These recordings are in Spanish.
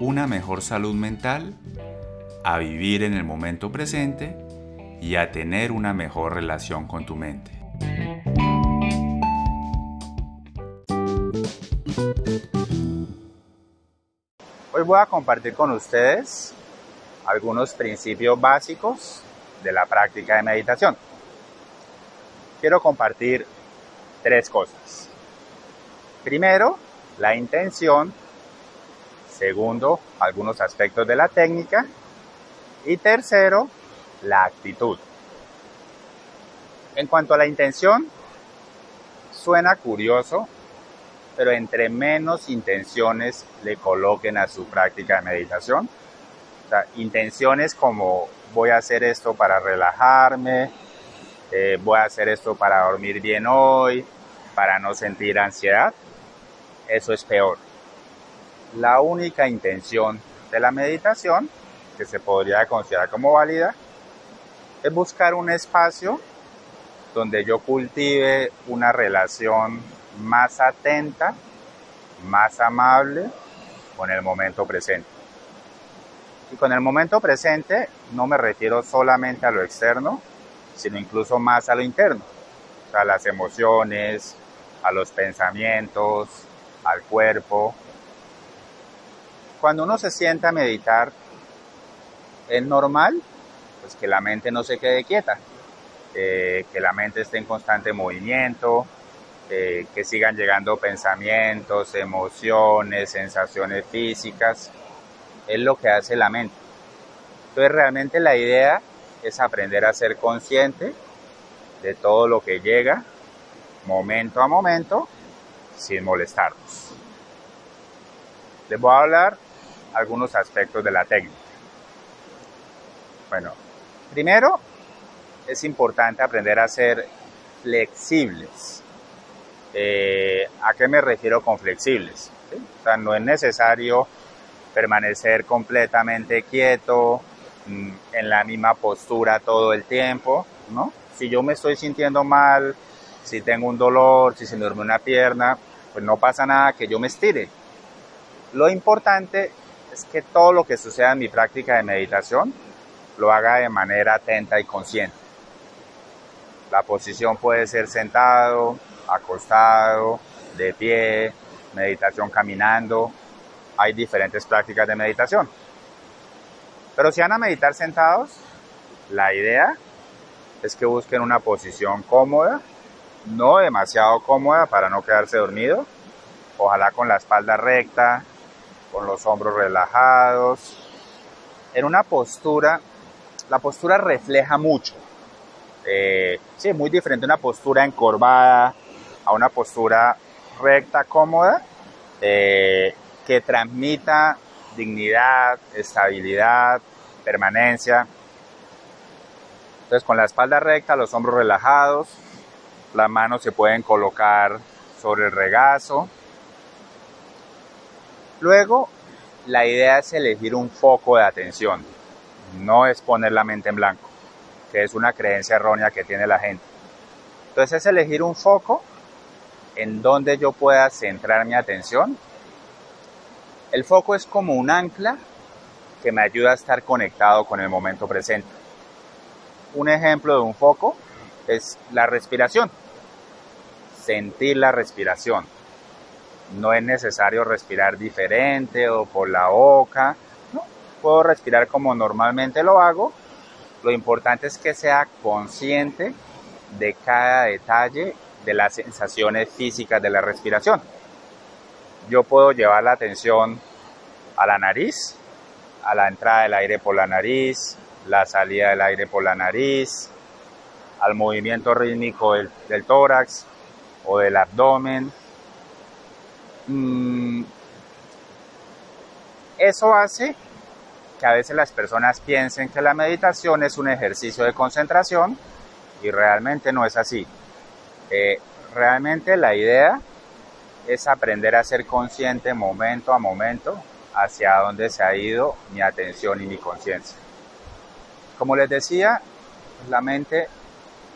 una mejor salud mental, a vivir en el momento presente y a tener una mejor relación con tu mente. Hoy voy a compartir con ustedes algunos principios básicos de la práctica de meditación. Quiero compartir tres cosas. Primero, la intención Segundo, algunos aspectos de la técnica. Y tercero, la actitud. En cuanto a la intención, suena curioso, pero entre menos intenciones le coloquen a su práctica de meditación, intenciones como voy a hacer esto para relajarme, eh, voy a hacer esto para dormir bien hoy, para no sentir ansiedad, eso es peor la única intención de la meditación, que se podría considerar como válida, es buscar un espacio donde yo cultive una relación más atenta, más amable con el momento presente. Y con el momento presente no me refiero solamente a lo externo, sino incluso más a lo interno, a las emociones, a los pensamientos, al cuerpo, cuando uno se sienta a meditar, es normal pues, que la mente no se quede quieta, que la mente esté en constante movimiento, que sigan llegando pensamientos, emociones, sensaciones físicas. Es lo que hace la mente. Entonces realmente la idea es aprender a ser consciente de todo lo que llega momento a momento sin molestarnos. Les voy a hablar algunos aspectos de la técnica. Bueno, primero es importante aprender a ser flexibles. Eh, ¿A qué me refiero con flexibles? O sea, no es necesario permanecer completamente quieto, mm, en la misma postura todo el tiempo, ¿no? Si yo me estoy sintiendo mal, si tengo un dolor, si se me duerme una pierna, pues no pasa nada que yo me estire. Lo importante que todo lo que suceda en mi práctica de meditación lo haga de manera atenta y consciente. La posición puede ser sentado, acostado, de pie, meditación caminando. Hay diferentes prácticas de meditación. Pero si van a meditar sentados, la idea es que busquen una posición cómoda, no demasiado cómoda para no quedarse dormido, ojalá con la espalda recta, con los hombros relajados, en una postura, la postura refleja mucho. Eh, sí, muy diferente una postura encorvada a una postura recta, cómoda, eh, que transmita dignidad, estabilidad, permanencia. Entonces con la espalda recta, los hombros relajados, las manos se pueden colocar sobre el regazo, Luego, la idea es elegir un foco de atención, no es poner la mente en blanco, que es una creencia errónea que tiene la gente. Entonces es elegir un foco en donde yo pueda centrar mi atención. El foco es como un ancla que me ayuda a estar conectado con el momento presente. Un ejemplo de un foco es la respiración. Sentir la respiración no es necesario respirar diferente o por la boca. Puedo respirar como normalmente lo hago. Lo importante es que sea consciente de cada detalle de las sensaciones físicas de la respiración. Yo puedo llevar la atención a la nariz, a la entrada del aire por la nariz, la salida del aire por la nariz, al movimiento rítmico del tórax o del abdomen, Mm, eso hace que a veces las personas piensen que la meditación es un ejercicio de concentración y realmente no es así. Eh, realmente la idea es aprender a ser consciente momento a momento hacia dónde se ha ido mi atención y mi conciencia. Como les decía, la mente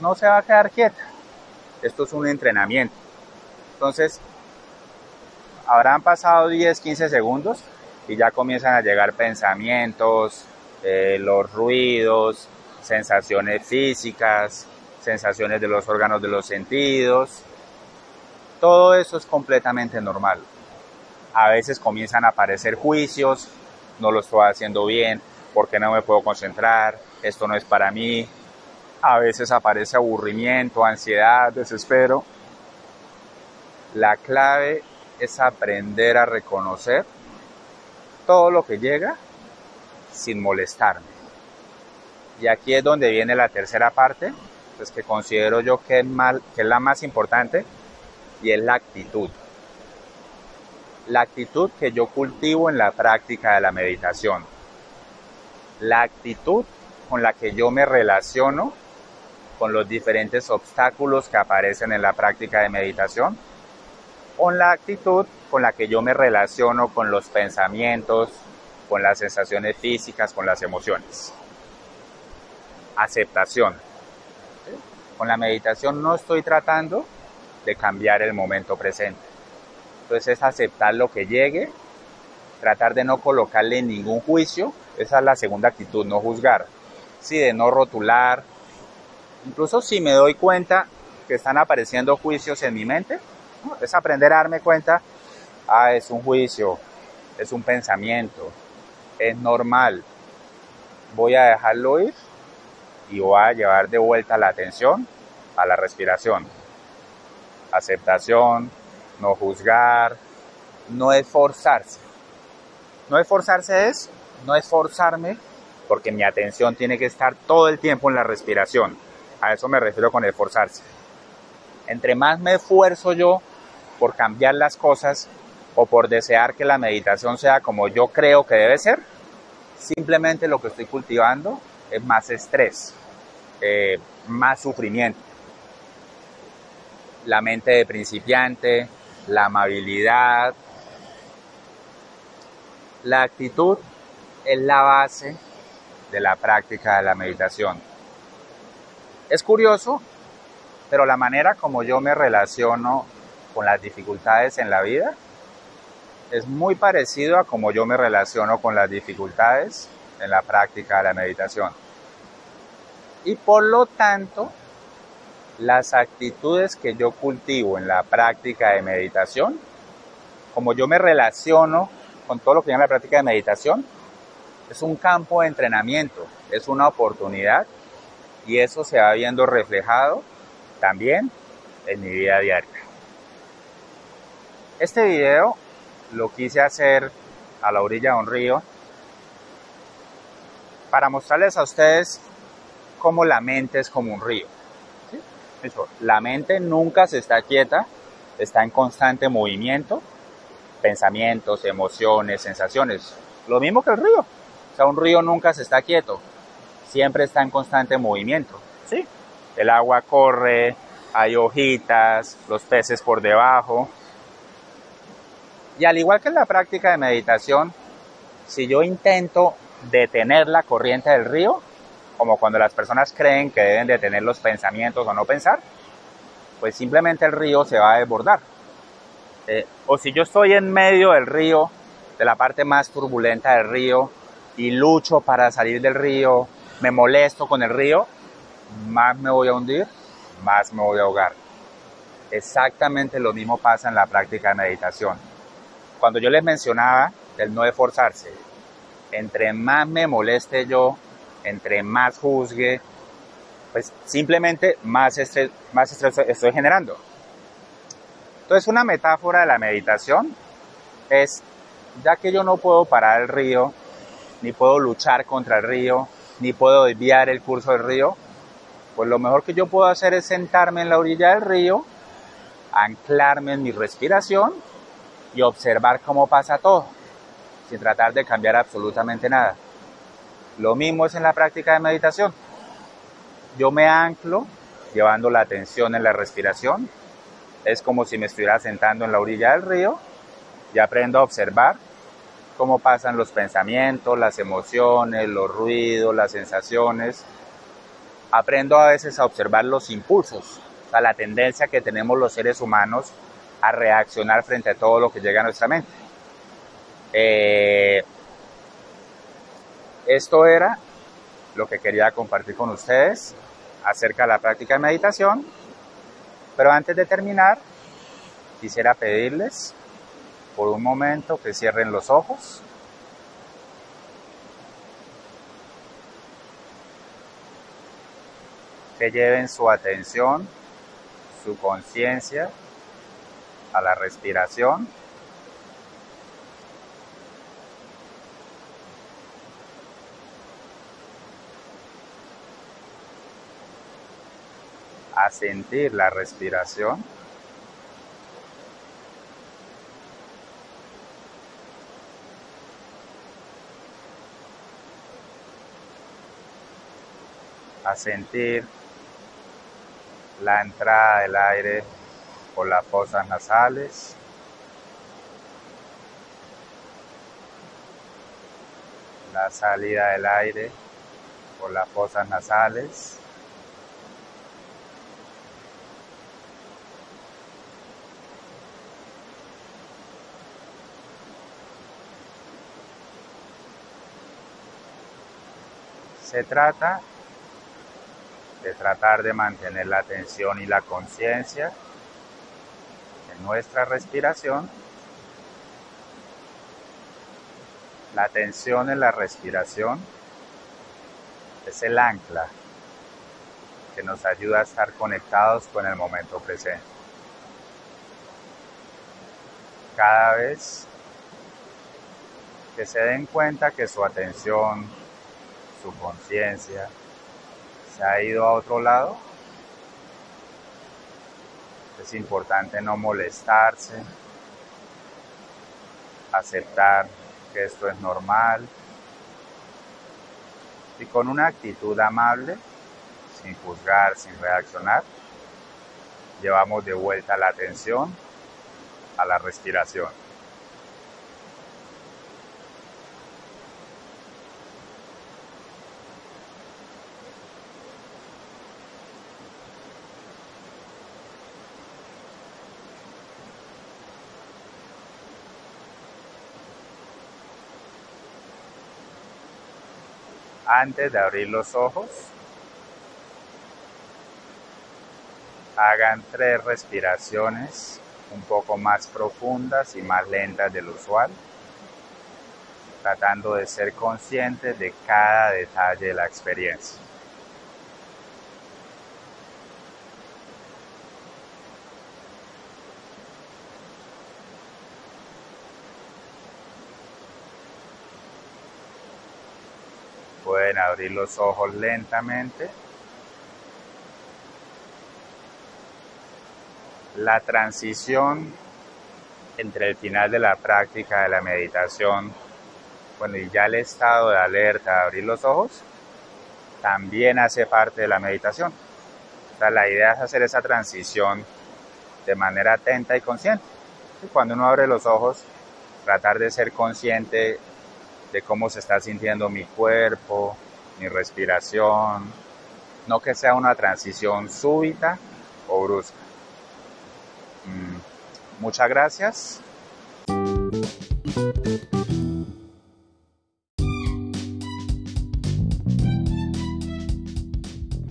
no se va a quedar quieta. Esto es un entrenamiento. Entonces, habrán pasado 10, 15 segundos y ya comienzan a llegar pensamientos, eh, los ruidos, sensaciones físicas, sensaciones de los órganos de los sentidos. Todo eso es completamente normal. A veces comienzan a aparecer juicios, no lo estoy haciendo bien, porque no me puedo concentrar, esto no es para mí. A veces aparece aburrimiento, ansiedad, desespero. La clave es aprender a reconocer todo lo que llega sin molestarme. Y aquí es donde viene la tercera parte, pues que considero yo que es, mal, que es la más importante y es la actitud. La actitud que yo cultivo en la práctica de la meditación. La actitud con la que yo me relaciono con los diferentes obstáculos que aparecen en la práctica de meditación. Con la actitud con la que yo me relaciono con los pensamientos, con las sensaciones físicas, con las emociones. Aceptación. Con la meditación no estoy tratando de cambiar el momento presente. Entonces es aceptar lo que llegue, tratar de no colocarle ningún juicio. Esa es la segunda actitud, no juzgar. Sí, de no rotular. Incluso si me doy cuenta que están apareciendo juicios en mi mente, es aprender a darme cuenta ah, es un juicio, es un pensamiento, es normal. Voy a dejarlo ir y voy a llevar de vuelta la atención a la respiración. Aceptación, no juzgar, no esforzarse. No esforzarse es no esforzarme porque mi atención tiene que estar todo el tiempo en la respiración. A eso me refiero con esforzarse. Entre más me esfuerzo yo por cambiar las cosas, o por desear que la meditación sea como yo creo que debe ser, simplemente lo que estoy cultivando es más estrés, eh, más sufrimiento. La mente de principiante, la amabilidad, la actitud es la base de la práctica de la meditación. Es curioso, pero la manera como yo me relaciono con las dificultades en la vida es muy parecido a cómo yo me relaciono con las dificultades en la práctica de la meditación. Y por lo tanto, las actitudes que yo cultivo en la práctica de meditación, como yo me relaciono con todo lo que en la práctica de meditación, es un campo de entrenamiento, es una oportunidad y eso se va viendo reflejado también en mi vida diaria. Este video lo quise hacer a la orilla de un río para mostrarles a ustedes cómo la mente es como un río. La mente nunca se está quieta, está en constante movimiento, pensamientos, emociones, sensaciones. Lo mismo que el río. O sea, un río nunca se está quieto, siempre está en constante movimiento. ¿sí? El agua corre, hay hojitas, los peces por debajo, y al igual que en la práctica de meditación, si yo intento detener la corriente del río, como cuando las personas creen que deben detener los pensamientos o no pensar, pues simplemente el río se va a desbordar. Eh, o si yo estoy en medio del río, de la parte más turbulenta del río, y lucho para salir del río, me molesto con el río, más me voy a hundir, más me voy a ahogar. Exactamente lo mismo pasa en la práctica de meditación cuando yo les mencionaba el no esforzarse, entre más me moleste yo, entre más juzgue, pues simplemente más estrés, estoy generando. Entonces una metáfora de la meditación es, ya que yo no puedo parar el río, ni puedo luchar contra el río, ni puedo desviar el curso del río, pues lo mejor que yo puedo hacer es sentarme en la orilla del río, anclarme en mi respiración y observar cómo pasa todo, sin tratar de cambiar absolutamente nada. Lo mismo es en la práctica de meditación. Yo me anclo llevando la atención en la respiración. Es como si me estuviera sentando en la orilla del río y aprendo a observar cómo pasan los pensamientos, las emociones, los ruidos, las sensaciones. Aprendo a veces a observar los impulsos, o la tendencia que tenemos los seres humanos a reaccionar frente a todo lo que llega a nuestra mente. Eh, esto era lo que quería compartir con ustedes acerca de la práctica de meditación. Pero antes de terminar, quisiera pedirles por un momento que cierren los ojos. Que lleven su atención, su conciencia a la respiración. a sentir la respiración. a sentir la entrada del aire por las fosas nasales. La salida del aire por las fosas nasales. Se trata de tratar de mantener la atención y la conciencia en nuestra respiración. La atención en la respiración es el ancla que nos ayuda a estar conectados con el momento presente. Cada vez que se den cuenta que su atención, su conciencia, se ha ido a otro lado. Es importante no molestarse, aceptar que esto es normal y con una actitud amable, sin juzgar, sin reaccionar, llevamos de vuelta la atención a la respiración. Antes de abrir los ojos, hagan tres respiraciones un poco más profundas y más lentas del usual, tratando de ser conscientes de cada detalle de la experiencia. Pueden abrir los ojos lentamente. La transición entre el final de la práctica de la meditación, bueno, y ya el estado de alerta de abrir los ojos, también hace parte de la meditación. O sea, la idea es hacer esa transición de manera atenta y consciente. Y cuando uno abre los ojos, tratar de ser consciente de cómo se está sintiendo mi cuerpo, mi respiración, no que sea una transición súbita o brusca. Mm, muchas gracias.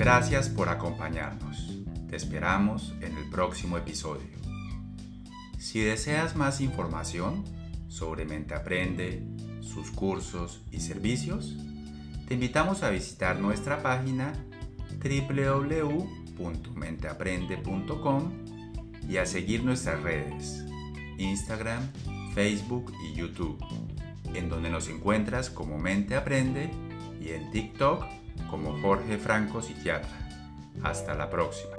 Gracias por acompañarnos. Te esperamos en el próximo episodio. Si deseas más información sobre Mente Aprende, sus cursos y servicios, te invitamos a visitar nuestra página www.menteaprende.com y a seguir nuestras redes, Instagram, Facebook y YouTube, en donde nos encuentras como Mente Aprende y en TikTok como Jorge Franco Psiquiatra. Hasta la próxima.